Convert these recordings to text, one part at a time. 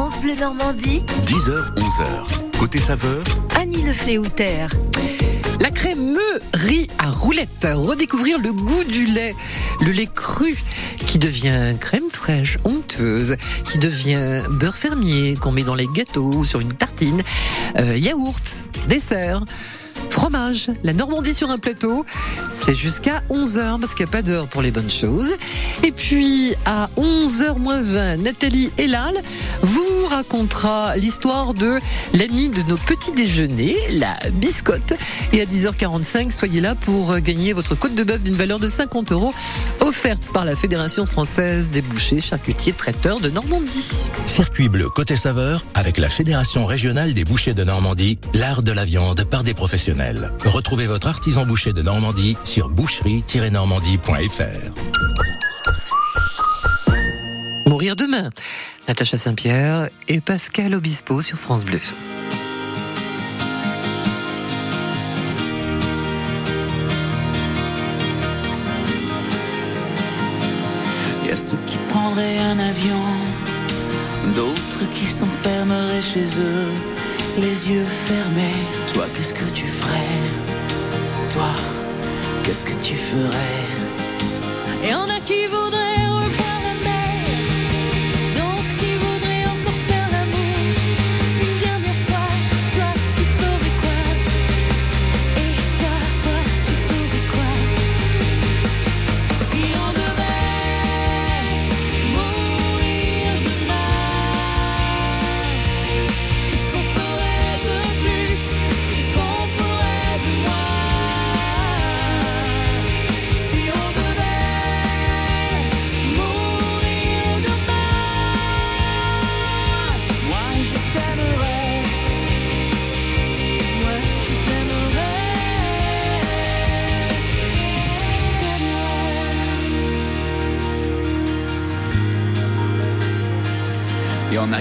France Bleu Normandie, 10h, 11h. Côté saveur, Annie Le Fléoutère. La crème riz à roulette. Redécouvrir le goût du lait. Le lait cru qui devient crème fraîche, onctueuse, qui devient beurre fermier qu'on met dans les gâteaux ou sur une tartine, euh, yaourt, dessert. Fromage, la Normandie sur un plateau, c'est jusqu'à 11h parce qu'il n'y a pas d'heure pour les bonnes choses. Et puis à 11h moins 20, Nathalie Elal vous racontera l'histoire de l'ami de nos petits déjeuners, la biscotte. Et à 10h45, soyez là pour gagner votre côte de bœuf d'une valeur de 50 euros offerte par la Fédération française des bouchers, charcutiers, traiteurs de Normandie. circuit bleu côté saveur avec la Fédération régionale des bouchers de Normandie, l'art de la viande par des professionnels. Retrouvez votre artisan boucher de Normandie sur boucherie-normandie.fr. Mourir demain. Natacha Saint-Pierre et Pascal Obispo sur France Bleu. Y a ceux qui prendraient un avion, d'autres qui s'enfermeraient chez eux, les yeux fermés. Toi, qu'est-ce que tu ferais? Toi, qu'est-ce que tu ferais? Et en a qui voudraient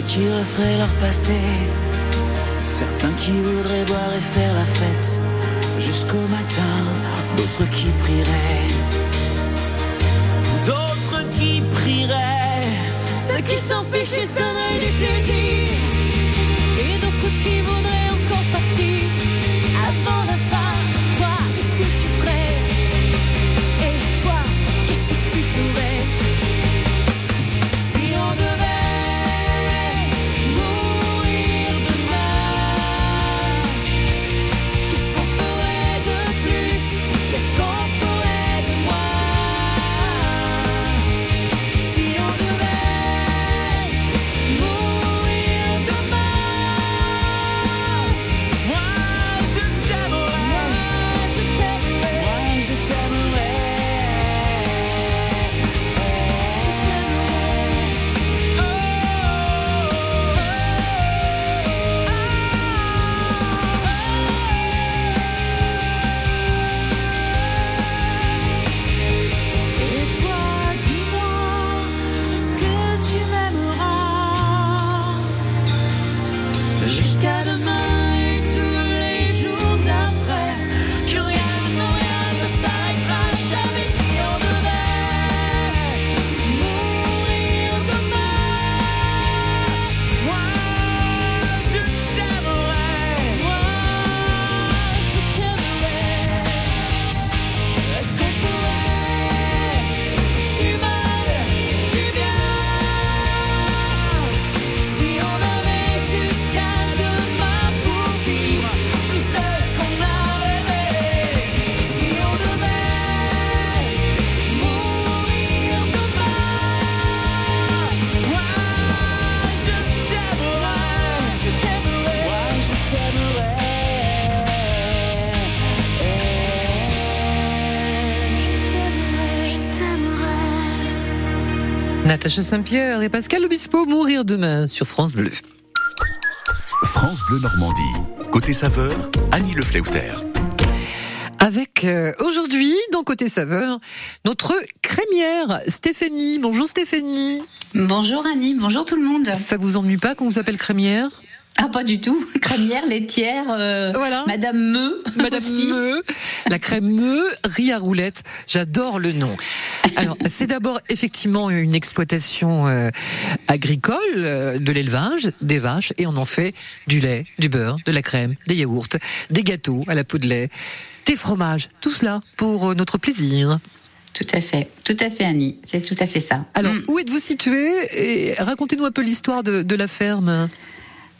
qui referaient leur passé, certains qui voudraient boire et faire la fête jusqu'au matin, d'autres qui prieraient, d'autres qui prieraient. Ceux qui s'en fichent et se donneraient du plaisir, et d'autres qui voudraient Natacha Saint-Pierre et Pascal Obispo mourir demain sur France Bleu. France Bleu Normandie. Côté saveur, Annie Le. Avec euh, aujourd'hui, dans Côté Saveur, notre crémière, Stéphanie. Bonjour Stéphanie. Bonjour Annie, bonjour tout le monde. Ça vous ennuie pas qu'on vous appelle crémière? Ah, pas du tout. Crémière, laitière, euh, Voilà. Madame Meu. Madame aussi. Meu, la crème Meu, riz à roulettes. J'adore le nom. Alors, c'est d'abord effectivement une exploitation euh, agricole, euh, de l'élevage, des vaches, et on en fait du lait, du beurre, de la crème, des yaourts, des gâteaux à la peau de lait, des fromages, tout cela pour euh, notre plaisir. Tout à fait. Tout à fait, Annie. C'est tout à fait ça. Alors, Mm. où êtes-vous situé Et racontez-nous un peu l'histoire de, de la ferme.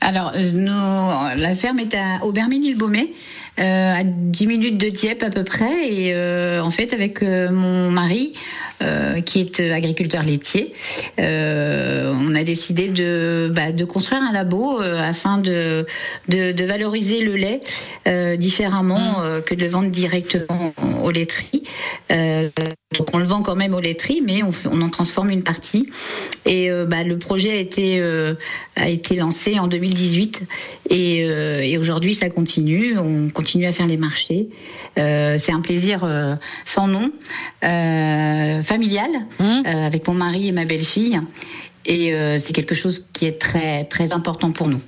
Alors, euh, nous, la ferme est à euh, à 10 minutes de Dieppe à peu près. Et euh, en fait, avec euh, mon mari, euh, qui est euh, agriculteur laitier, euh, on a décidé de, bah, de construire un labo euh, afin de, de, de valoriser le lait euh, différemment euh, que de le vendre directement aux laiteries. Euh, donc on le vend quand même aux laiteries, mais on, en transforme une partie. Et euh, bah, le projet a été, euh, a été lancé en 2018 et, euh, et aujourd'hui ça continue. On continue à faire les marchés. Euh, c'est un plaisir euh, sans nom, euh, familial, Mmh. avec mon mari et ma belle-fille. Et c'est quelque chose qui est très très important pour nous.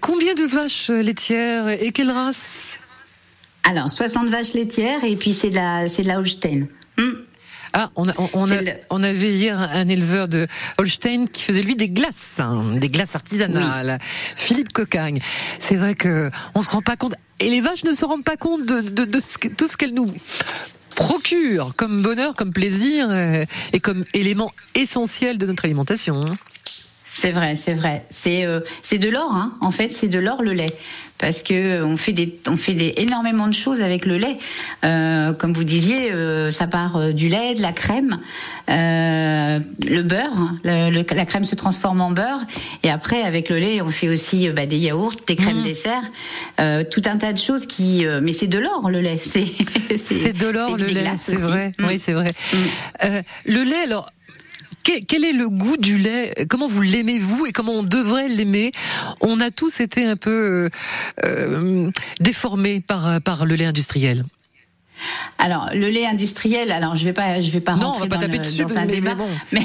Combien de vaches laitières et quelle race? Alors 60 vaches laitières et puis c'est de la c'est de la Holstein. Hum. Ah, on, a, on, on a- C'est le- on avait hier un éleveur de Holstein qui faisait lui des glaces, hein, des glaces artisanales. Philippe Cocagne. C'est vrai que on se rend pas compte, et les vaches ne se rendent pas compte de, de- de ce que- tout ce qu'elles nous procurent comme bonheur, comme plaisir euh, et comme élément essentiel de notre alimentation. hein. C'est vrai, c'est vrai. C'est euh, de l'or, hein. En fait, c'est de l'or le lait, parce que on fait des on fait des énormément de choses avec le lait. Euh, comme vous disiez, euh, ça part euh, du lait, de la crème, euh, le beurre. Le- le- la crème se transforme en beurre, et après avec le lait, on fait aussi euh, bah, des yaourts, des crèmes dessert, euh, tout un tas de choses qui. euh, mais c'est de l'or le lait. C'est de l'or le lait, c'est vrai. Mm. Oui, c'est vrai. Euh, le lait, alors. Que- Quel est le goût du lait? Comment vous l'aimez vous et comment on devrait l'aimer? On a tous été un peu euh, euh, déformés par par le lait industriel. Alors le lait industriel, alors je vais pas, je vais pas Non, on rentrer va pas dans, taper le- dessus, dans un mais- mais débat. bon. Mais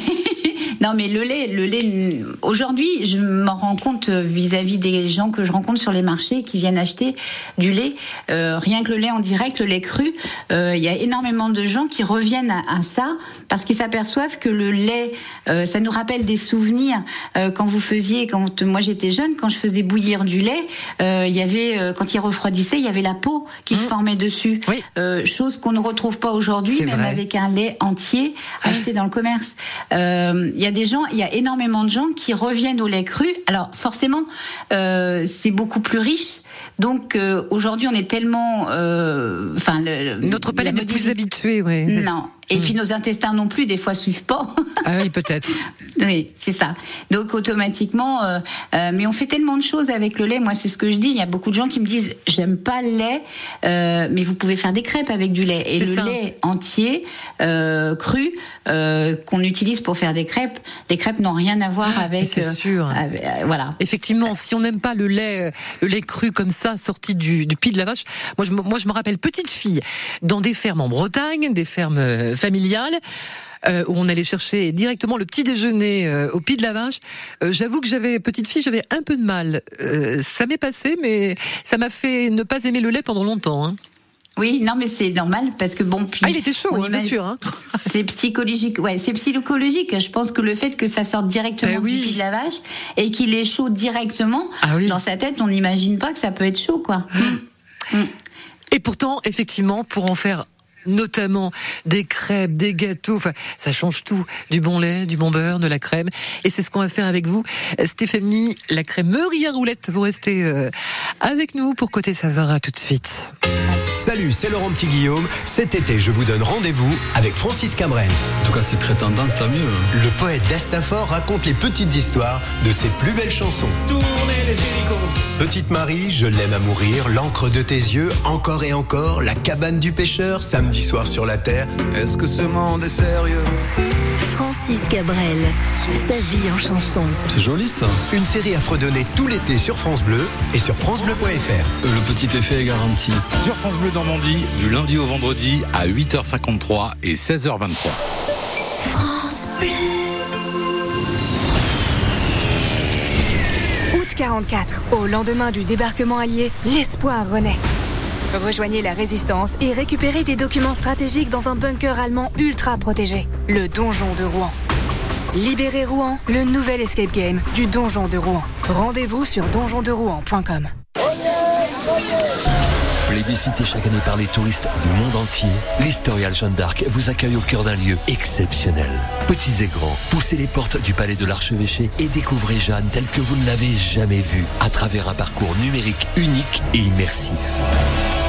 non, mais le lait, le lait. Aujourd'hui, je m'en rends compte euh, vis-à-vis des gens que je rencontre sur les marchés qui viennent acheter du lait. Euh, rien que le lait en direct, le lait cru, euh, il y a énormément de gens qui reviennent à, à ça parce qu'ils s'aperçoivent que le lait, euh, ça nous rappelle des souvenirs quand vous faisiez, quand moi j'étais jeune, quand je faisais bouillir du lait, il y avait quand il refroidissait, il y avait la peau qui se formait dessus. Oui. Chose qu'on ne retrouve pas aujourd'hui, même vrai. avec un lait entier acheté dans le commerce. Il y a des gens, il y a énormément de gens qui reviennent au lait cru. Alors forcément, euh, c'est beaucoup plus riche. Donc euh, aujourd'hui, on est tellement, euh, enfin, le- Notre palais la n'est plus habitué, oui. Non. Et puis nos intestins non plus, des fois suivent pas. Ah oui, peut-être. Oui, c'est ça. Donc automatiquement, euh, euh, mais on fait tellement de choses avec le lait. Moi, c'est ce que je dis. Il y a beaucoup de gens qui me disent, j'aime pas le lait, euh, mais vous pouvez faire des crêpes avec du lait. Et C'est le ça. lait entier, euh, cru, euh, qu'on utilise pour faire des crêpes, les crêpes n'ont rien à voir avec. Ah, c'est euh, sûr. avec- voilà. Effectivement, si on n'aime pas le lait, le lait cru comme ça, sorti du, du pied de la vache, moi je, moi je me rappelle petite fille dans des fermes en Bretagne, des fermes familiales. euh, où on allait chercher directement le petit déjeuner euh, au pied de la vache. Euh, J'avoue que j'avais petite fille, j'avais un peu de mal. Ça m'est passé, mais ça m'a fait ne pas aimer le lait pendant longtemps. hein. Oui, non, mais c'est normal parce que bon, puis. Ah, il était chaud, on hein, imagine- sûr. hein. C'est psychologique, ouais, c'est psychologique. Je pense que le fait que ça sorte directement oui. du pied de la vache et qu'il est chaud directement, Ah oui. dans sa tête, on n'imagine pas que ça peut être chaud, quoi. Et pourtant, effectivement, pour en faire notamment des crêpes, des gâteaux, enfin, ça change tout. Du bon lait, du bon beurre, de la crème. Et c'est ce qu'on va faire avec vous. Stéphanie, la crème à roulette, vous restez euh, avec nous pour Côté Saveur. À tout de suite. Salut, c'est Laurent Petit-Guillaume. Cet été, je vous donne rendez-vous avec Francis Cabrel. En tout cas, c'est très tendance, tant mieux. Le poète d'Astafor raconte les petites histoires de ses plus belles chansons. Tournez les Petite Marie, je l'aime à mourir, l'encre de tes yeux, encore et encore, la cabane du pêcheur, samedi soir sur la terre. Est-ce que ce monde est sérieux? Francis Cabrel, sa vie en chanson. C'est joli ça. Une série à fredonner tout l'été sur France Bleu et sur francebleu.fr. Euh, Le petit effet est garanti. Sur France Bleu Normandie, du lundi au vendredi à 8h53 et 16h23. France Bleu. Août 44, au lendemain du débarquement allié, l'espoir renaît. Rejoignez la résistance et récupérez des documents stratégiques dans un bunker allemand ultra protégé, le donjon de Rouen. Libérez Rouen, le nouvel escape game du donjon de Rouen. Rendez-vous sur donjonderouen.com. Plébiscité chaque année par les touristes du monde entier, l'Historial Jeanne d'Arc vous accueille au cœur d'un lieu exceptionnel. Petits et grands, poussez les portes du palais de l'archevêché et découvrez Jeanne telle que vous ne l'avez jamais vue à travers un parcours numérique unique et immersif.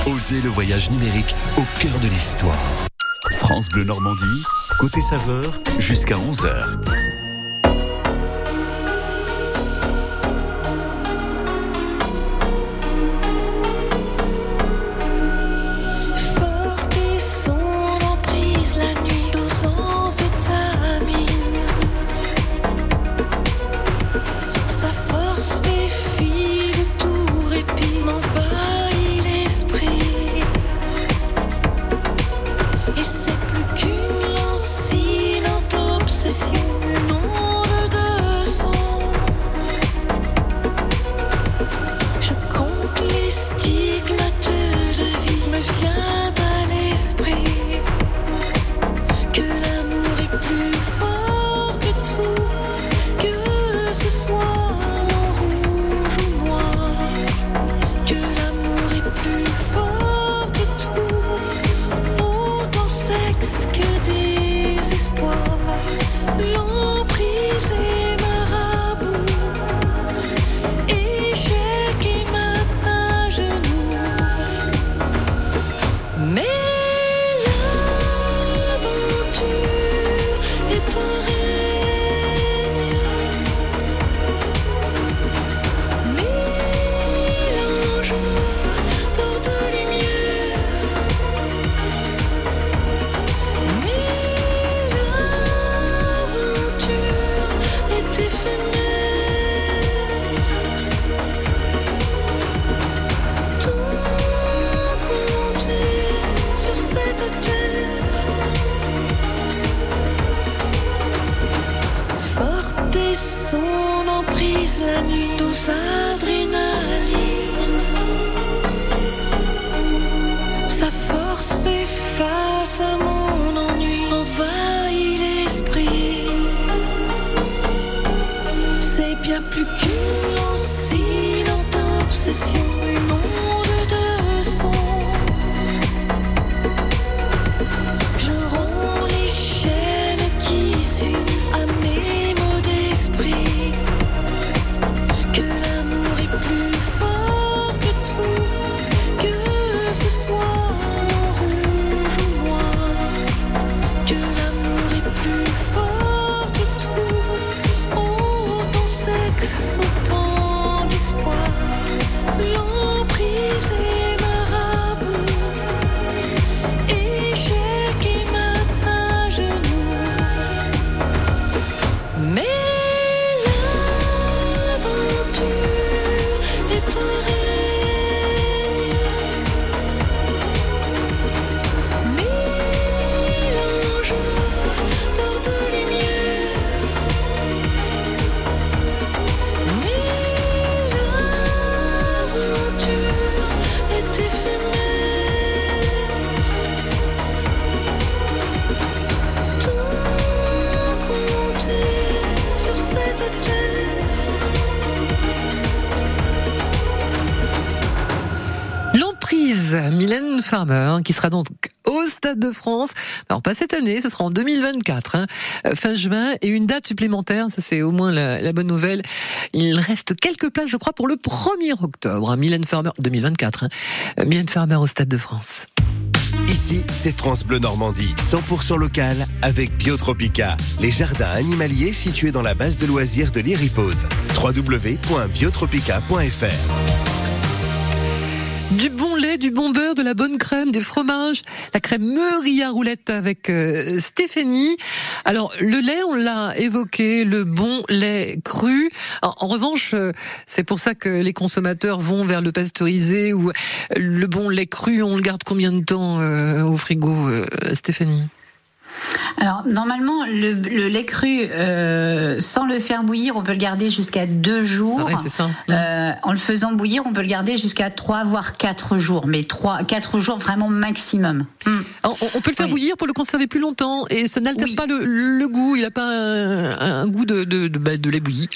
Osez le voyage numérique au cœur de l'histoire. France Bleu Normandie, côté saveur, jusqu'à 11h. Plus qu'une lancinante obsession, Farmer, qui sera donc au Stade de France. Alors pas cette année, ce sera en 2024, hein, euh, fin juin, et une date supplémentaire, ça c'est au moins la, bonne nouvelle. Il reste quelques places, je crois, pour le 1er octobre. hein, Mylène Farmer, 2024, hein, euh, Farmer au Stade de France. Ici, c'est France Bleu Normandie, 100% local avec Biotropica, les jardins animaliers situés dans la base de loisirs de l'Iripose. www.biotropica.fr Du bon lait, du bon beurre, de la bonne crème, des fromages, la crème Meury à roulette avec euh, Stéphanie. Alors le lait, on l'a évoqué, le bon lait cru. En, revanche, euh, c'est pour ça que les consommateurs vont vers le pasteurisé ou euh, le bon lait cru. On le garde combien de temps au frigo, Stéphanie? Alors normalement, le, le lait cru, euh, sans le faire bouillir, on peut le garder jusqu'à deux jours. Ah ouais, ça. Euh, en le faisant bouillir, on peut le garder jusqu'à trois voire quatre jours, mais trois, quatre jours vraiment maximum. Hmm. On, on peut le faire Oui. bouillir pour le conserver plus longtemps et ça n'altère Oui. pas le, le goût. Il n'a pas un, un goût de, de, de, bah, de lait bouilli.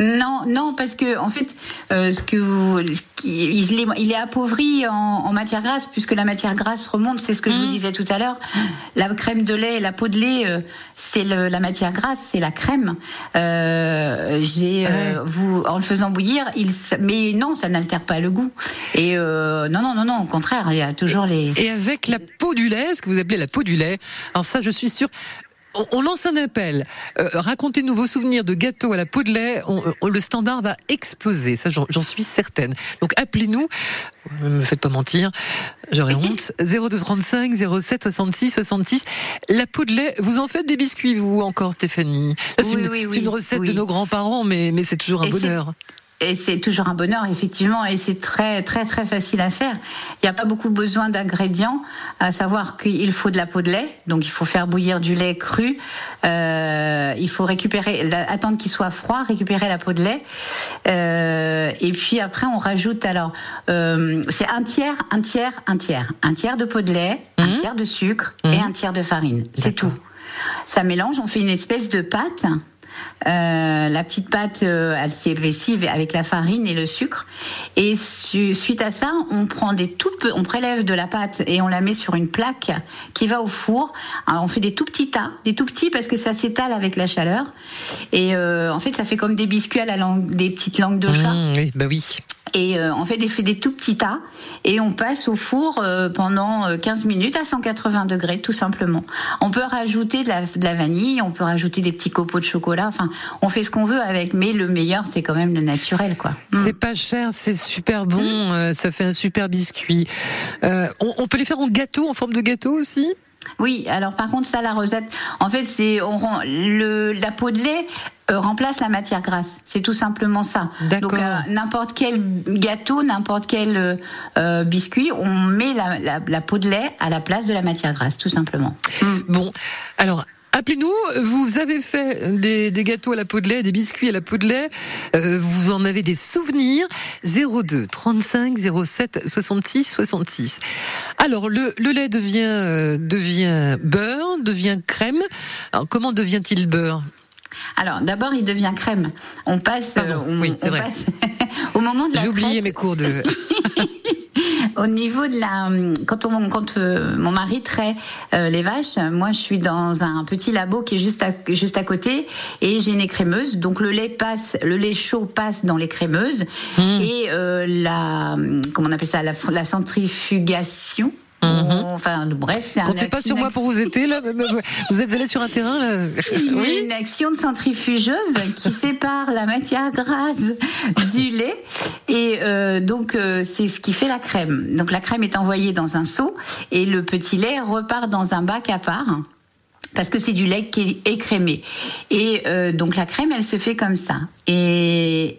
Non, non, parce que en fait, euh, ce que vous, ce qui- il, est, il est appauvri en, en matière grasse puisque la matière grasse remonte. C'est ce que je vous disais tout à l'heure. La crème de lait, la peau de lait, euh, c'est la matière grasse, c'est la crème. Euh, J'ai, euh, vous, en le faisant bouillir, il, mais non, ça n'altère pas le goût. Et non, non, non, non, au contraire, il y a toujours les. Et avec la peau du lait, ce que vous appelez la peau du lait, alors ça, je suis sûre. On, on lance un appel. Euh, Racontez-nous vos souvenirs de gâteaux à la peau de lait. On- on- le standard va exploser, ça j'en suis certaine. Donc appelez-nous. Ne me faites pas mentir, j'aurais honte. 0235 07 66 66. La peau de lait, vous en faites des biscuits, vous encore, Stéphanie? C'est Oui, une, oui, c'est une recette de nos grands-parents, mais, mais c'est toujours un Et bonheur. Et c'est toujours un bonheur, effectivement, et c'est très, très, très facile à faire. Il n'y a pas beaucoup besoin d'ingrédients, à savoir qu'il faut de la peau de lait, donc il faut faire bouillir du lait cru, euh, il faut récupérer, la- attendre qu'il soit froid, récupérer la peau de lait, euh, et puis après on rajoute alors, euh, c'est un tiers, un tiers, un tiers, un tiers de peau de lait, un tiers de sucre et un tiers de farine, c'est tout. Ça mélange, on fait une espèce de pâte. Euh, la petite pâte, euh, elle s'épaissit avec la farine et le sucre. Et su- suite à ça, on prend des tout on prélève de la pâte et on la met sur une plaque qui va au four. Alors, on fait des tout petits tas, des tout petits parce que ça s'étale avec la chaleur. Et euh, en fait, ça fait comme des biscuits à la langue, des petites langues de chat. Mmh, oui, bah oui. Et euh, on fait des, fait des tout petits tas et on passe au four euh, pendant euh, 15 minutes à 180 degrés tout simplement. On peut rajouter de la, de la vanille, on peut rajouter des petits copeaux de chocolat, enfin on fait ce qu'on veut avec, mais le meilleur c'est quand même le naturel quoi. C'est pas cher, c'est super bon, euh, ça fait un super biscuit. Euh, on, on peut les faire en gâteau, en forme de gâteau aussi? Oui, alors par contre ça la recette, en fait c'est on rend le la peau de lait euh, remplace la matière grasse, c'est tout simplement ça. Donc euh, n'importe quel gâteau, n'importe quel euh, euh, biscuit, on met la, la, la peau de lait à la place de la matière grasse, tout simplement. Bon, alors. Appelez-nous, vous avez fait des, gâteaux à la peau de lait, des biscuits à la peau de lait, euh, vous en avez des souvenirs 02 35 07 66 66. Alors le, lait devient euh, devient beurre, devient crème. Comment devient-il beurre? Alors d'abord il devient crème. On passe, euh, on, oui, c'est on vrai. passe au moment de la J'ai oublié traite, mes cours de Au niveau de la, quand on, quand euh, mon mari trait euh, les vaches, moi je suis dans un petit labo qui est juste à, juste à côté et j'ai une écrémeuse. Donc le lait passe, le lait chaud passe dans les crémeuses et euh, la, comment on appelle ça, la, la centrifugation. Enfin bref, c'est un Comptez pas sur moi pour vous aider là. Vous êtes allé sur un terrain là. Il y a une action de centrifugeuse qui sépare la matière grasse du lait et euh, donc euh, c'est ce qui fait la crème. Donc la crème est envoyée dans un seau et le petit lait repart dans un bac à part. Parce que c'est du lait qui est écrémé. Et euh, donc la crème, elle se fait comme ça. Et,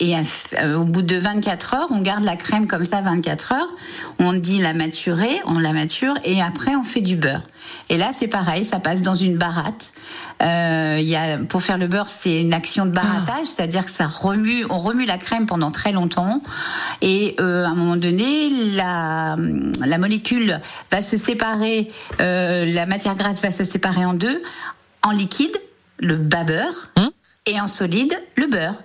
euh, au bout de 24 heures, on garde la crème comme ça 24 heures. On dit la maturer, on la mature, et après on fait du beurre. Et là, c'est pareil, ça passe dans une baratte. Euh, y a, pour faire le beurre, c'est une action de barattage, c'est-à-dire que ça remue, on remue la crème pendant très longtemps. Et euh, à un moment donné, la, la molécule va se séparer, euh, la matière grasse va se séparer en deux, en liquide, le bas beurre, et en solide, le beurre.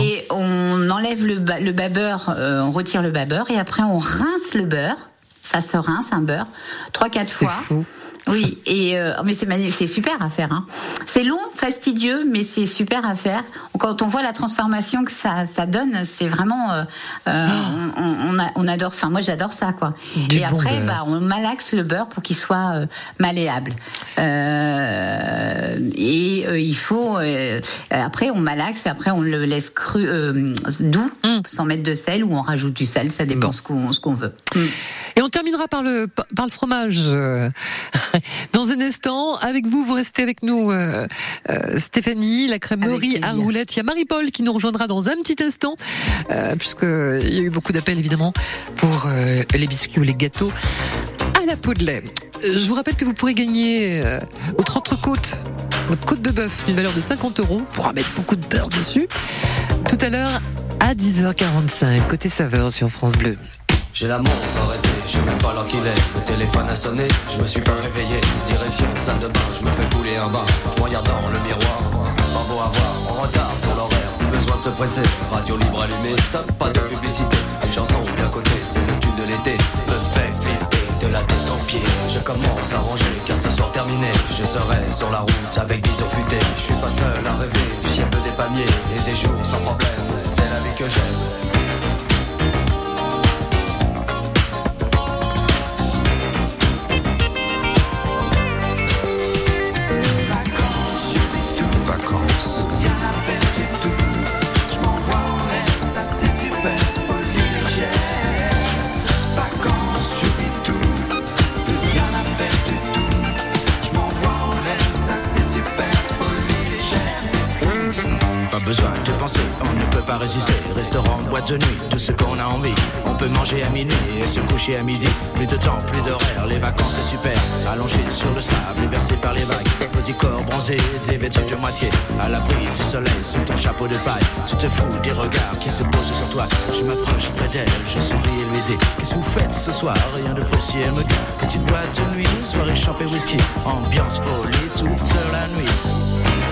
Et on enlève le, ba- le bas beurre, euh, on retire le bas beurre, et après on rince le beurre. Ça se rince un beurre trois quatre C'est fois. fou. Oui, et euh, mais c'est super à faire. Hein. C'est long, fastidieux, mais c'est super à faire. Quand on voit la transformation que ça, ça donne, c'est vraiment, euh, euh, on, on, a- on adore. Enfin, moi, j'adore ça, quoi. Du et bon après, bah, on malaxe le beurre pour qu'il soit euh, malléable. Euh, et euh, il faut. euh, après, on malaxe. Et après, on le laisse cru, euh, doux, Hum. sans mettre de sel, ou on rajoute du sel. Ça dépend ce qu'on ce qu'on veut. Et on terminera par le par le fromage dans un instant. Avec vous, vous restez avec nous, euh, euh, Stéphanie, la crèmerie à roulettes. Il y a Marie-Paul qui nous rejoindra dans un petit instant, euh, puisque il y a eu beaucoup d'appels évidemment pour euh, les biscuits ou les gâteaux à la peau de lait. Je vous rappelle que vous pourrez gagner euh, votre entrecôte, votre côte de bœuf d'une valeur de 50 euros. On pourra mettre beaucoup de beurre dessus. Tout à l'heure à 10h45, côté saveur sur France Bleu. J'ai la je même pas l'heure qu'il est. Le téléphone a sonné, je me suis pas réveillé. Direction salle de bain, je me fais couler un bain. En regardant le miroir, pas beau à voir, en retard sur l'horaire. Besoin de se presser, radio libre allumée, stop, pas de publicité. Une chanson bien cotée, c'est le de l'été. Me fait flipper de la tête aux pieds. Je commence à ranger, car ce soir terminé, je serai sur la route avec bison futé. Je suis pas seul à rêver du ciel des palmiers et des jours sans problème. C'est la vie que j'aime. Manger à minuit et se coucher à midi. Plus de temps, plus d'horaire, les vacances c'est super. Allongé sur le sable, et bercé par les vagues. Petit corps bronzé, dévêtu de moitié. À l'abri du soleil, sous ton chapeau de paille. Tu te fous des regards qui se posent sur toi. Je m'approche près d'elle, je souris et lui dis Qu'est-ce que vous faites ce soir? Rien de précis, elle me dit Petite boîte de nuit, soirée champée whisky. Ambiance folie toute la nuit.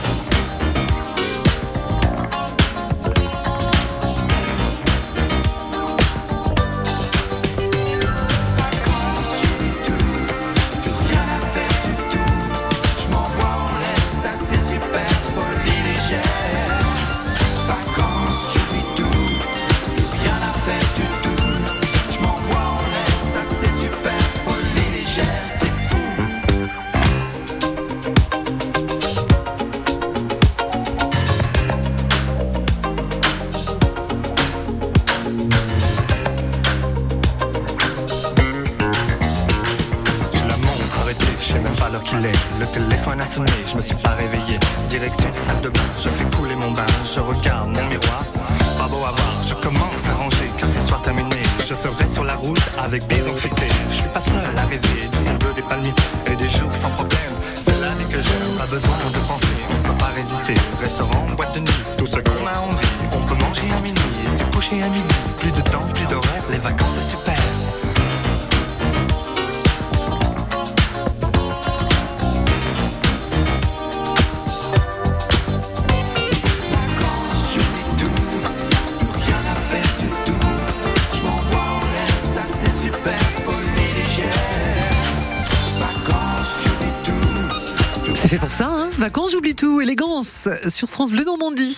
C'est fait pour ça, hein Vacances, j'oublie tout. Élégance sur France Bleu Normandie.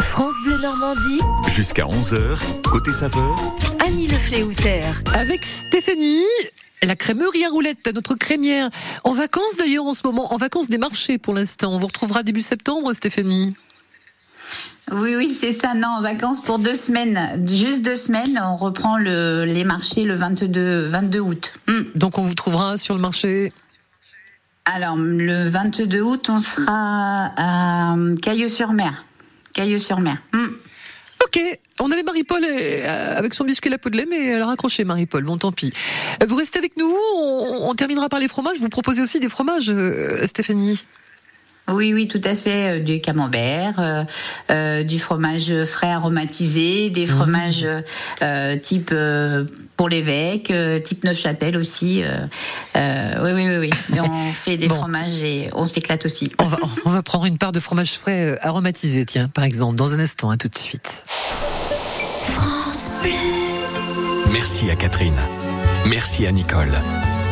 France Bleu Normandie, Jusqu'à 11h, côté saveur, Annie Le Fléouter. Avec Stéphanie. La crèmerie à roulettes, notre crémière. En vacances d'ailleurs en ce moment, en vacances des marchés pour l'instant. On vous retrouvera début septembre, Stéphanie. Oui, oui, c'est ça. Non, en vacances pour deux semaines. Juste deux semaines. On reprend le, les marchés le 22, 22 août. Donc on vous trouvera sur le marché. Alors, le 22 août, on sera à Cailleux-sur-Mer. Cailleux-sur-Mer. Hmm. Ok, on avait Marie-Paul euh, avec son biscuit à la peau de lait, mais elle a raccroché Marie-Paul, bon tant pis. Euh, Vous restez avec nous, on, terminera par les fromages. Vous proposez aussi des fromages, euh, Stéphanie? Oui, oui, tout à fait. euh, Du camembert, euh, euh, du fromage frais aromatisé, des fromages euh, type euh, pour l'évêque, euh, type Neufchâtel aussi. euh, euh, oui, oui, oui, oui. Et on fait des Bon. fromages et on s'éclate aussi. on va, on va prendre une part de fromage frais aromatisé, tiens, par exemple, dans un instant, hein, tout de suite. France Bleu. Merci à Catherine. Merci à Nicole,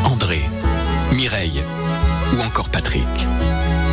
André, Mireille ou encore Patrick.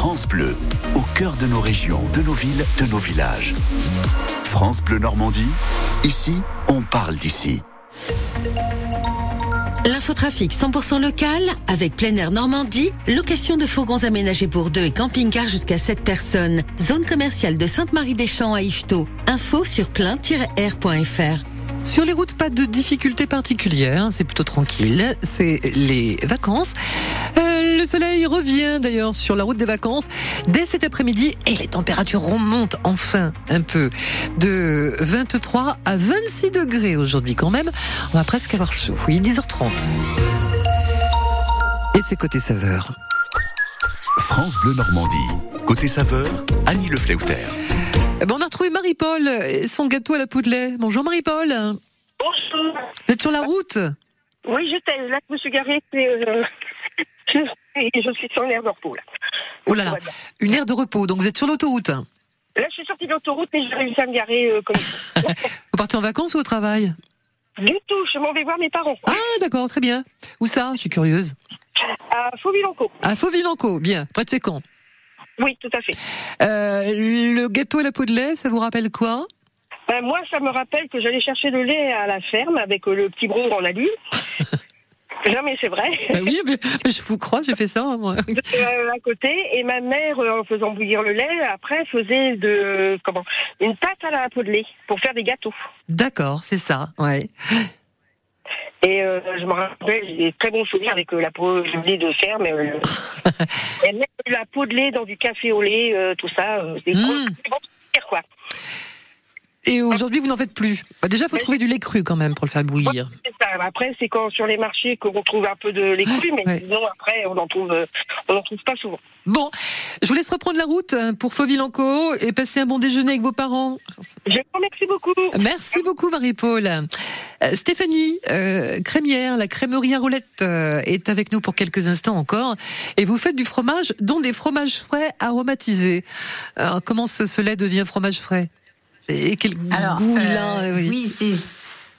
France Bleu, au cœur de nos régions, de nos villes, de nos villages. France Bleu Normandie, ici, on parle d'ici. L'infotrafic 100% local avec plein air Normandie, location de fourgons aménagés pour deux et camping-car jusqu'à 7 personnes. Zone commerciale de Sainte-Marie-des-Champs à Yvetot. Info sur plein-air.fr. Sur les routes, pas de difficultés particulières, c'est plutôt tranquille, c'est les vacances. Euh, le soleil revient d'ailleurs sur la route des vacances dès cet après-midi et les températures remontent enfin un peu de 23 à 26 degrés aujourd'hui quand même. On va presque avoir chaud, oui, 10h30. Et c'est côté saveur. France Bleu Normandie. Côté saveur, Annie Le. Marie-Paul et son gâteau à la lait. Bonjour Marie-Paul. Bonjour. Vous êtes sur la route Oui, j'étais là que je me suis garée. et, euh, je, suis sur une aire de repos. Là. Oh là là, une aire de repos, donc vous êtes sur l'autoroute. Là, je suis sortie de l'autoroute et j'ai réussi à me garer euh, comme ça. Vous partez en vacances ou au travail Du tout, je m'en vais voir mes parents. Ah d'accord, très bien. Où ça? Je suis curieuse. À Fauville-en-Caux. À Fauville-en-Caux, bien. Près de Sécan. Oui, tout à fait. Euh, le gâteau à la peau de lait, ça vous rappelle quoi? Ben, moi, ça me rappelle que j'allais chercher le lait à la ferme avec euh, le petit bron en alu. non, mais c'est vrai. Ben oui, mais, je vous crois, j'ai fait ça moi. Euh, à côté et ma mère en faisant bouillir le lait après faisait de comment une pâte à la peau de lait pour faire des gâteaux D'accord, c'est ça, ouais. Et euh, je me rappelle j'ai des très bons souvenirs avec euh, la peau de lait de ferme euh, et mettre la peau de lait dans du café au lait euh, tout ça euh, c'est Mm. souvenirs, quoi Et aujourd'hui, vous n'en faites plus. Bah, déjà, faut trouver du lait cru quand même pour le faire bouillir. Ça. Après c'est quand sur les marchés qu'on trouve un peu de lait cru mais Ouais. sinon après on en trouve on en trouve pas souvent Bon, je vous laisse reprendre la route hein, pour Fauville-en-Caux et passer un bon déjeuner avec vos parents. je vous remercie beaucoup Merci beaucoup Marie-Paul. Euh, Stéphanie euh, Crémière, la crèmerie à roulettes, euh, est avec nous pour quelques instants encore. Et vous faites du fromage, dont des fromages frais aromatisés. Alors, comment ce, ce lait devient fromage frais? Et quel Alors, goût il euh, a oui. oui, c'est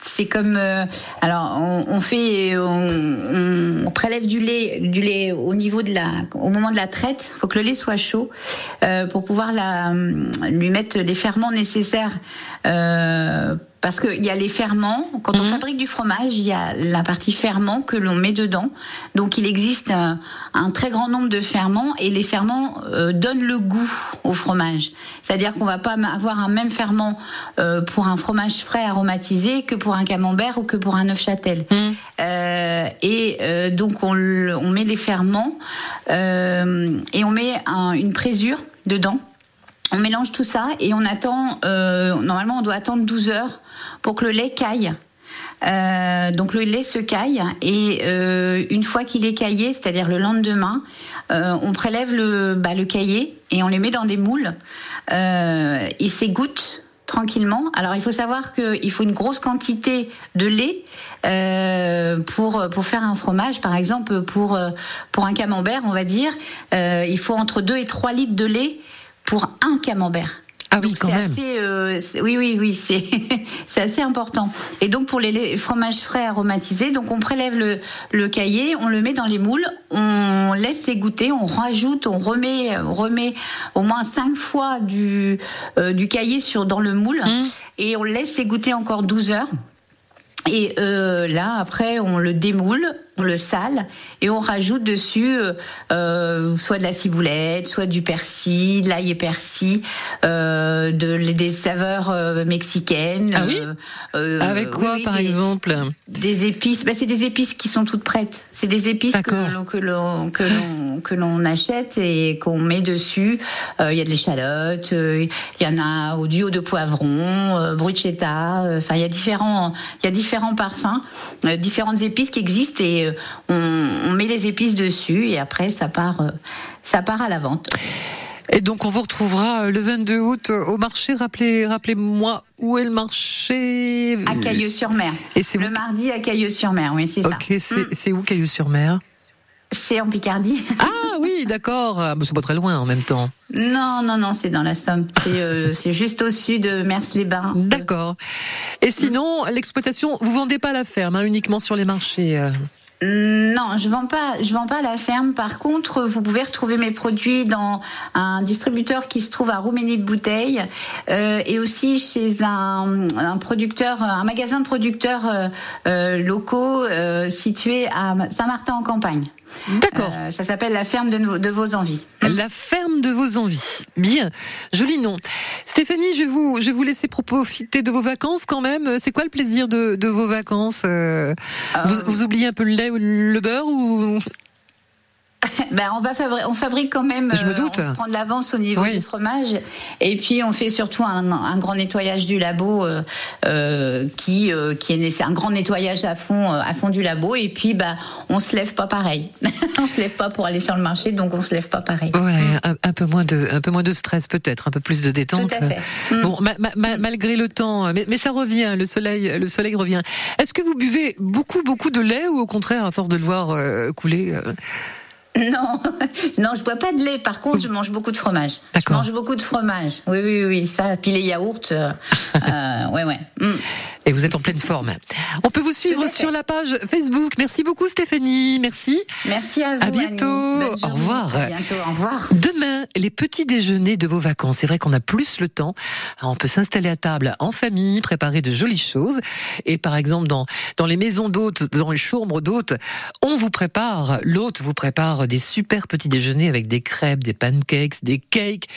c'est comme euh, alors on, on fait on, on prélève du lait du lait au niveau de la au moment de la traite faut que le lait soit chaud euh, pour pouvoir la lui mettre les ferments nécessaires euh, parce qu'il y a les ferments. Quand on fabrique du fromage il y a la partie ferment que l'on met dedans. Donc il existe un, un très grand nombre de ferments et les ferments euh, donnent le goût au fromage. C'est-à-dire qu'on va pas avoir un même ferment euh, pour un fromage frais aromatisé que pour un camembert ou que pour un neufchâtel. Euh, et euh, donc on, met les ferments euh, et on met un- une présure dedans. On mélange tout ça et on attend. euh, normalement, on doit attendre 12 heures pour que le lait caille. Euh, donc le lait se caille et euh, une fois qu'il est caillé, c'est-à-dire le lendemain, euh, on prélève le, bah, le caillé et on les met dans des moules. Euh, il s'égoutte tranquillement. Alors il faut savoir qu'il faut une grosse quantité de lait euh, pour pour faire un fromage. Par exemple, pour euh, pour un camembert, on va dire, il faut entre 2 et 3 litres de lait pour un camembert. Ah oui, Donc quand c'est même. assez, euh, oui, oui, oui, c'est c'est assez important. Et donc pour les fromages frais aromatisés, donc on prélève le, le cahier, on le met dans les moules, on laisse égoutter, on rajoute, on remet, on remet au moins cinq fois du euh, du cahier sur dans le moule Mmh. et on laisse égoutter encore 12 heures. Et euh, là, après, on le démoule, le sale et on rajoute dessus euh, euh, soit de la ciboulette, soit du persil, de l'ail et persil, euh, de, des saveurs euh, mexicaines. Ah oui Avec quoi, oui, par des- exemple? Des épices. Bah, c'est des épices qui sont toutes prêtes. C'est des épices que l'on que l'on que l'on que l'on achète et qu'on met dessus. Il y a de l'échalote, il y en a au duo de poivrons, bruschetta. Enfin, il y a différents il y a différents parfums, différentes épices qui existent et on, on met les épices dessus et après ça part euh, ça part à la vente. Et donc on vous retrouvera euh, le 22 août au marché. Rappelez, rappelez-moi où est le marché À Cailleux-sur-Mer. Et c'est le mardi à Cailleux-sur-Mer, oui, c'est ça. Ok, c'est Mm. où Cailleux-sur-Mer C'est en Picardie. Ah oui, d'accord. Ah, C'est pas très loin en même temps. Non, non, non, c'est dans la Somme. C'est euh, juste au-dessus de Mers-les-Bains. D'accord. Et sinon, l'exploitation, vous vendez pas à la ferme, hein, uniquement sur les marchés. euh. Non, je vends pas, je vends pas à la ferme. Par contre, vous pouvez retrouver mes produits dans un distributeur qui se trouve à Roumanie de Bouteille euh, et aussi chez un, un producteur, un magasin de producteurs euh, euh, locaux euh, situé à Saint-Martin en campagne. D'accord. Euh, ça s'appelle la ferme de, vos envies. La ferme de vos envies. Bien, joli nom. Stéphanie, je vais vous, je vais vous laisser profiter de vos vacances quand même. C'est quoi le plaisir de, de vos vacances Euh, vous, vous oubliez un peu le lait ou le beurre ou Ben, on va fabri- on fabrique quand même. Je me euh, doute. On se prend de l'avance au niveau du fromage, et puis on fait surtout un, un grand nettoyage du labo, euh, euh, qui euh, qui est un grand nettoyage à fond euh, à fond du labo, et puis bah on se lève pas pareil. on se lève pas pour aller sur le marché, donc on se lève pas pareil. Ouais, un, un peu moins de, un peu moins de stress peut-être, un peu plus de détente. Tout à fait. Bon, ma- ma- ma- malgré le temps, mais, mais ça revient, le soleil, le soleil revient. Est-ce que vous buvez beaucoup, beaucoup de lait ou au contraire, à force de le voir euh, couler euh, Non, non, je bois pas de lait. Par contre, je mange beaucoup de fromage. Je mange beaucoup de fromage. Oui, oui, oui, ça. Puis les yaourts. euh, euh, ouais, ouais. Mm. Et vous êtes en pleine forme. On peut vous suivre sur la page Facebook. Merci beaucoup Stéphanie, merci. Merci à vous. À bientôt. Au revoir. À bientôt. Au revoir. Demain, les petits déjeuners de vos vacances. C'est vrai qu'on a plus le temps. On peut s'installer à table en famille, préparer de jolies choses. Et par exemple, dans, dans les maisons d'hôtes, dans les chambres d'hôtes, on vous prépare, l'hôte vous prépare des super petits déjeuners avec des crêpes, des pancakes, des cakes,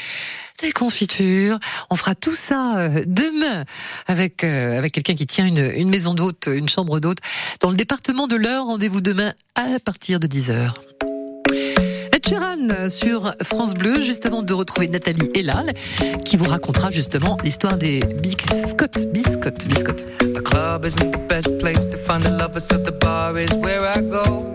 des confitures. On fera tout ça euh, demain avec, euh, avec quelqu'un qui tient une, maison d'hôte, une chambre d'hôte dans le département de l'Eure. Rendez-vous demain à partir de 10h. Ed Sheeran sur France Bleu, juste avant de retrouver Nathalie Elal, qui vous racontera justement l'histoire des biscottes, biscottes, biscottes. The club isn't the best place to find the lovers, so the bar is where I go.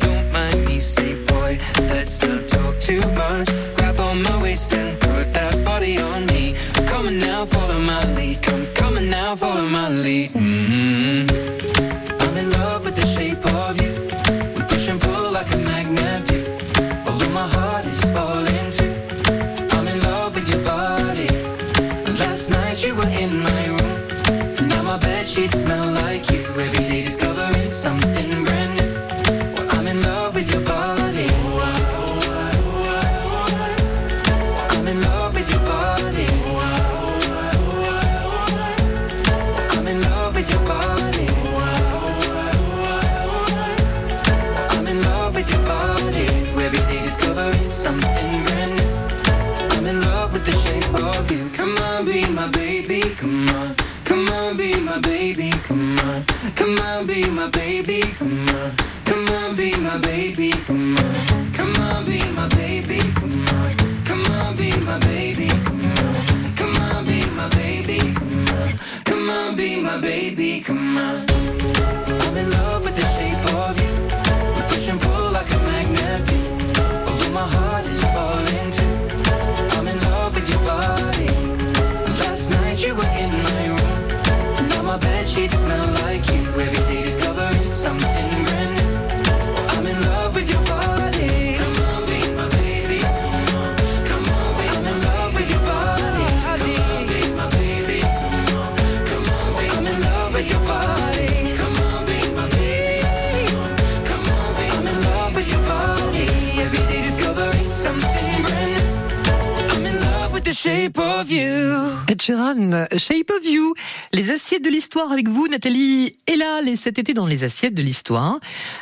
Sheeran, Shape of You. Les assiettes de l'histoire avec vous, Nathalie. Et là, les- cet été dans les assiettes de l'histoire,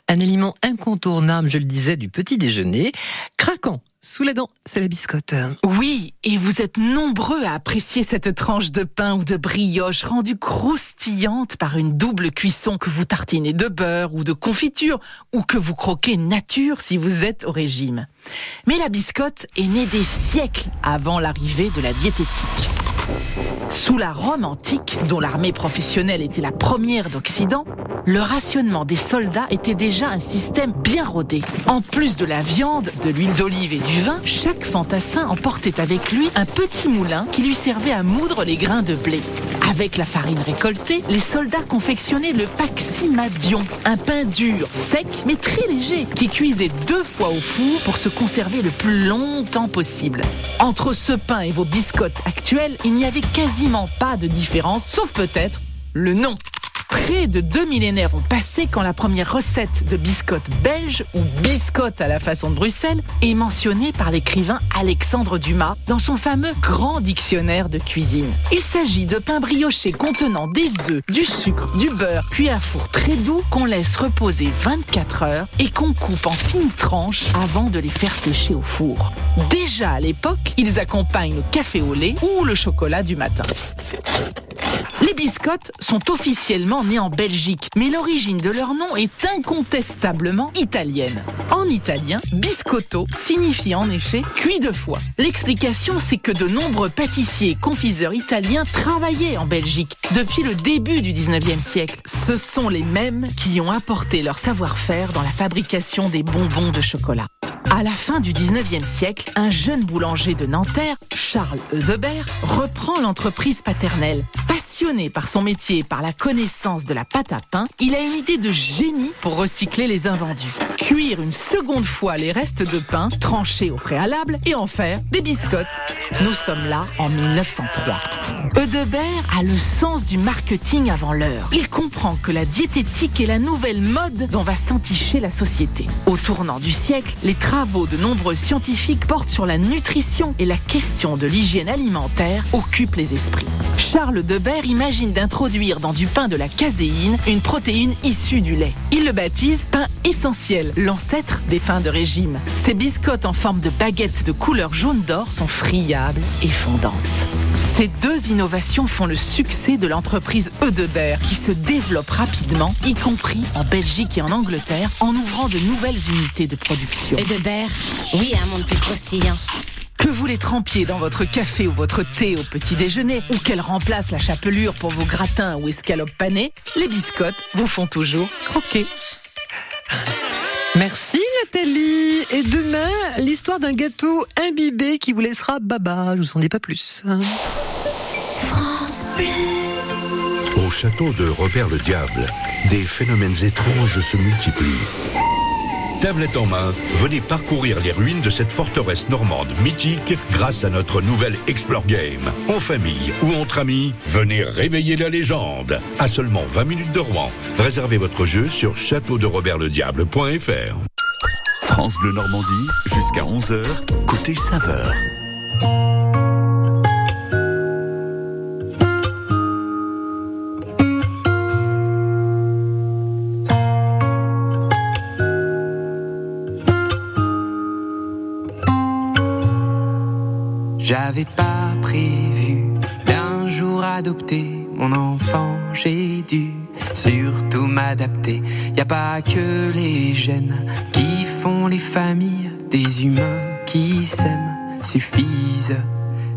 un aliment incontournable, je le disais, du petit déjeuner, craquant sous la dent, c'est la biscotte. Oui, et vous êtes nombreux à apprécier cette tranche de pain ou de brioche rendue croustillante par une double cuisson que vous tartinez de beurre ou de confiture ou que vous croquez nature si vous êtes au régime. Mais la biscotte est née des siècles avant l'arrivée de la diététique. Sous la Rome antique, dont l'armée professionnelle était la première d'Occident, le rationnement des soldats était déjà un système bien rodé. En plus de la viande, de l'huile d'olive et du vin, chaque fantassin emportait avec lui un petit moulin qui lui servait à moudre les grains de blé. Avec la farine récoltée, les soldats confectionnaient le paximadion, un pain dur, sec mais très léger, qui cuisait deux fois au four pour se conserver le plus longtemps possible. Entre ce pain et vos biscottes actuelles, il n'y avait quasiment pas de différence, sauf peut-être le nom. Près de deux millénaires ont passé quand la première recette de biscotte belge, ou biscotte à la façon de Bruxelles, est mentionnée par l'écrivain Alexandre Dumas dans son fameux grand dictionnaire de cuisine. Il s'agit de pain brioché contenant des œufs, du sucre, du beurre, puis à four très doux qu'on laisse reposer 24 heures et qu'on coupe en fines tranches avant de les faire sécher au four. Déjà à l'époque, ils accompagnent le café au lait ou le chocolat du matin. Les biscottes sont officiellement nées en Belgique, mais l'origine de leur nom est incontestablement italienne. En italien, biscotto signifie en effet cuit de foie. L'explication, c'est que de nombreux pâtissiers et confiseurs italiens travaillaient en Belgique depuis le début du 19e siècle. Ce sont les mêmes qui ont apporté leur savoir-faire dans la fabrication des bonbons de chocolat. À la fin du 19e siècle, un jeune boulanger de Nanterre, Charles Eudebert, reprend l'entreprise paternelle. Passionné par son métier et par la connaissance de la pâte à pain, il a une idée de génie pour recycler les invendus. Cuire une seconde fois les restes de pain, tranchés au préalable, et en faire des biscottes. Nous sommes là en 1903. Eudebert a le sens du marketing avant l'heure. Il comprend que la diététique est la nouvelle mode dont va s'enticher la société. Au tournant du siècle, les travaux de nombreux scientifiques portent sur la nutrition et la question de l'hygiène alimentaire occupe les esprits. Charles Debert imagine d'introduire dans du pain de la caséine une protéine issue du lait. Il le baptise pain essentiel, l'ancêtre des pains de régime. Ces biscottes en forme de baguettes de couleur jaune d'or sont friables et fondantes. Ces deux innovations font le succès de l'entreprise Eudebert qui se développe rapidement, y compris en Belgique et en Angleterre, en ouvrant de nouvelles unités de production. Oui à un monde plus croustillant. Que vous les trempiez dans votre café ou votre thé au petit déjeuner, ou qu'elle remplace la chapelure pour vos gratins ou escalopes panées, les biscottes vous font toujours croquer. Merci Nathalie. Et demain, l'histoire d'un gâteau imbibé qui vous laissera baba. Je vous en dis pas plus. hein. France Au château de Robert le Diable, des phénomènes étranges se multiplient. Tablette en main, venez parcourir les ruines de cette forteresse normande mythique grâce à notre nouvelle Explore Game. En famille ou entre amis, venez réveiller la légende. À seulement 20 minutes de Rouen, réservez votre jeu sur châteauderobertlediable.fr. France Bleu Normandie, jusqu'à 11h, côté saveur. J'avais pas prévu d'un jour adopter mon enfant, j'ai dû surtout m'adapter. Y a pas que les gènes qui font les familles, des humains qui s'aiment suffisent.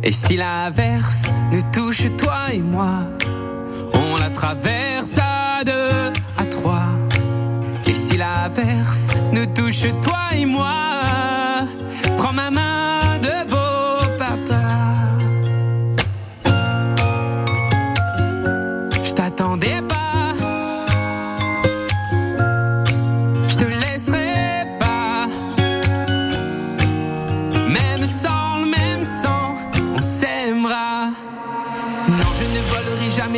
Et si l'averse nous touche toi et moi, on la traverse à deux, à trois. Et si l'averse nous touche toi et moi,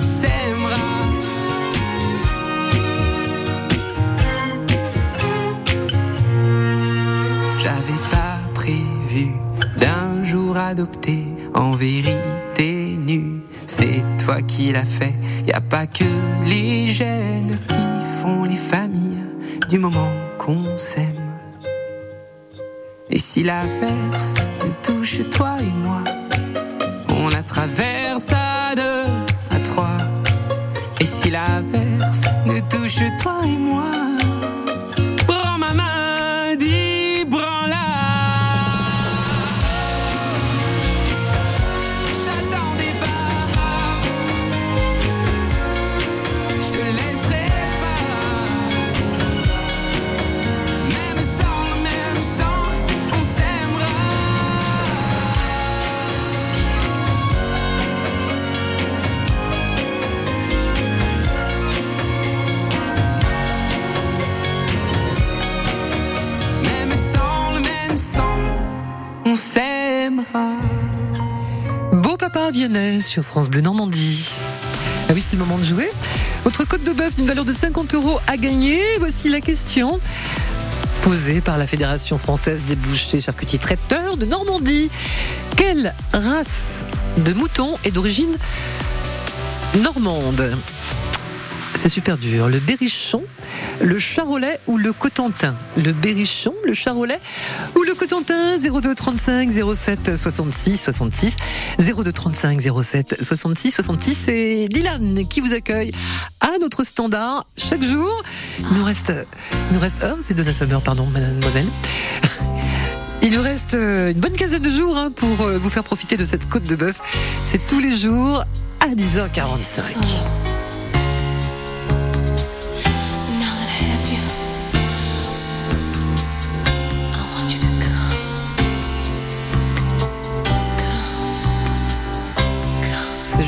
S'aimera. J'avais pas prévu d'un jour adopter en vérité nu. C'est toi qui l'as fait. Y a pas que les gènes qui font les familles du moment qu'on s'aime. Et si l'averse nous touche toi et moi, on la traverse Et si l'averse nous touche toi et moi, Beau papa Vianney sur France Bleu Normandie. Ah oui, c'est le moment de jouer. Votre côte de bœuf d'une valeur de 50 euros à gagner. Voici la question posée par la Fédération française des bouchers charcutiers traiteurs de Normandie. Quelle race de mouton est d'origine normande? C'est super dur. Le berrichon, le charolais ou le cotentin? Le berrichon, le charolais ou le cotentin? 02 35 07 66 66 02 35 07 66 66 C'est Dylan qui vous accueille à notre standard chaque jour. Il nous reste, nous reste, oh, c'est Donna Summer, pardon, mademoiselle. Il nous reste euh, une bonne quinzaine de jours hein, pour euh, vous faire profiter de cette côte de bœuf. C'est tous les jours à 10h45.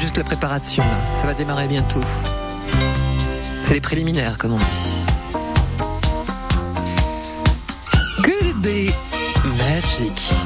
Juste la préparation, ça va démarrer bientôt. C'est les préliminaires, comme on dit. Could be magic?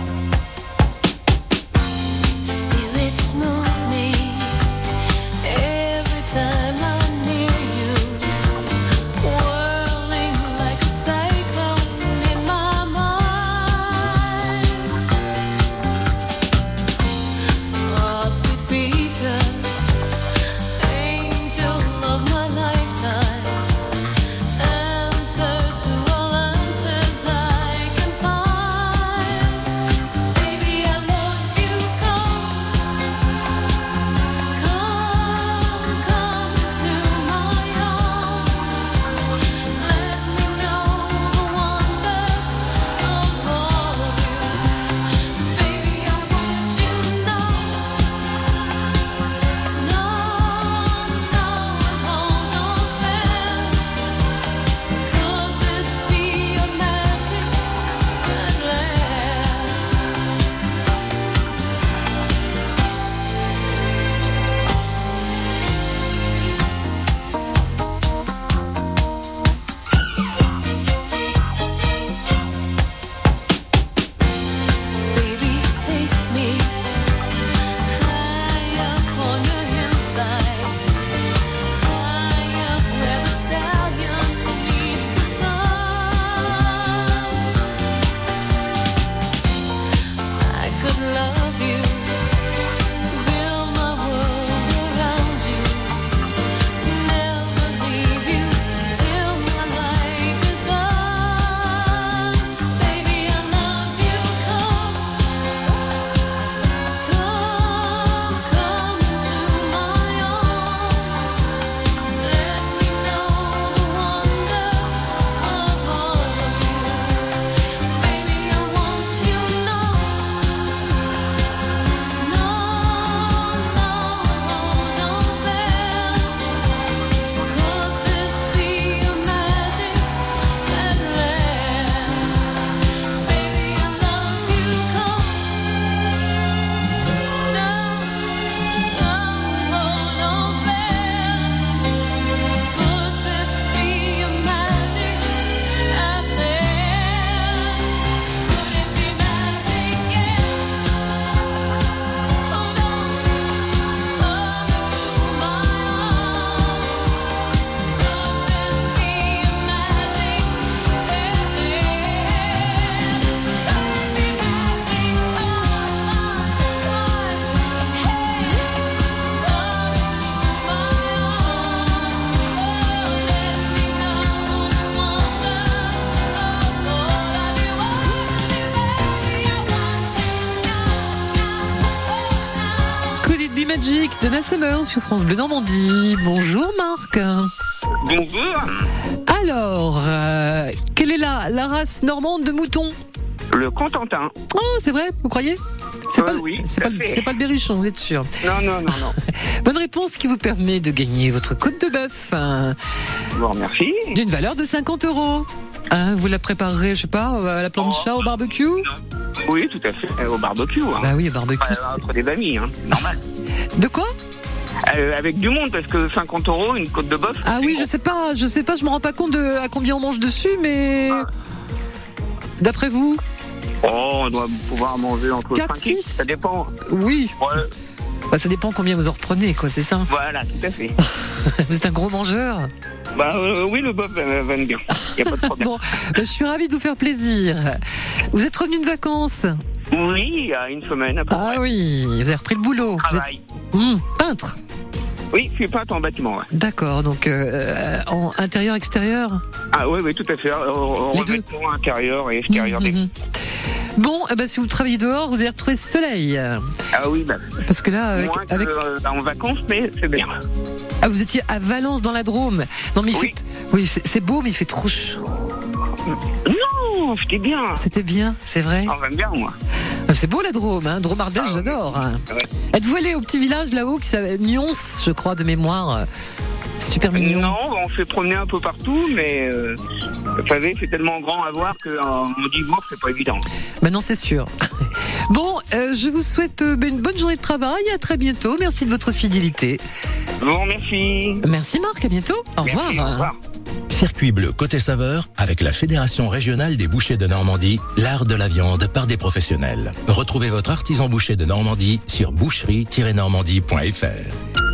Sur France Bleu Normandie. Bonjour Marc. Bonjour. Alors, euh, quelle est la, la race normande de mouton? Le Contentin. Oh, c'est vrai, vous croyez? C'est Euh, pas, oui, c'est tout à pas, le- pas berrichon, vous êtes sûr Non, non, non, non. Bonne réponse qui vous permet de gagner votre côte de bœuf. hein, vous remercie. D'une valeur de 50 euros. Hein, vous la préparerez, je sais pas, à la plancha, au barbecue? Oui, tout à fait. euh, Au barbecue. Hein. Bah oui, au barbecue. Euh, entre des amis, hein. normal. De quoi? Euh, avec du monde, parce que 50 euros, une côte de bœuf. Ah oui, je sais pas, je sais pas, je me rends pas compte de à combien on mange dessus, mais d'après vous, Oh, on doit pouvoir manger entre Quatre, 5 et six. ça dépend. oui. Ouais, Bah, ça dépend combien vous en reprenez, quoi, c'est ça. voilà, tout à fait. Vous êtes un gros mangeur. bah euh, oui, le bœuf euh, va bien. Y a pas de problème. Bon, bah, je suis ravie de vous faire plaisir. Vous êtes revenu de vacances? Oui, il y a une semaine après. Ah oui, vous avez repris le boulot. Vous Travail. êtes Hum, peintre. Oui, je suis peintre en bâtiment. Ouais. D'accord, donc euh, en intérieur, extérieur? Ah oui, oui, tout à fait. Euh, deux. Revêtement intérieur et extérieur. des- Mhm. Bon, eh ben, si vous travaillez dehors, vous allez retrouver ce soleil. Ah oui, bah, Parce que là, avec, moins que, avec- euh, en vacances, mais c'est bien. Ah, vous étiez à Valence dans la Drôme. Non, mais il fait. Oui, c'est beau, mais il fait trop chaud. Non, c'était bien. C'était bien, c'est vrai. On aime bien, moi. Ah, C'est beau la Drôme, hein. Drôme Ardèche, j'adore. hein. Êtes-vous allé au petit village là-haut qui s'appelle Nyons, je crois, de mémoire? Super mignon. Non, on s'est promené un peu partout, mais euh, vous savez, c'est tellement grand à voir qu'en divorce, c'est pas évident. Maintenant, c'est sûr. Bon, euh, je vous souhaite euh, une bonne journée de travail. À très bientôt. Merci de votre fidélité. Vous remercie. Merci Marc, à bientôt. Au revoir. Merci, au revoir. Circuit bleu côté saveur avec la Fédération régionale des bouchers de Normandie, l'art de la viande par des professionnels. Retrouvez votre artisan boucher de Normandie sur boucherie-normandie.fr.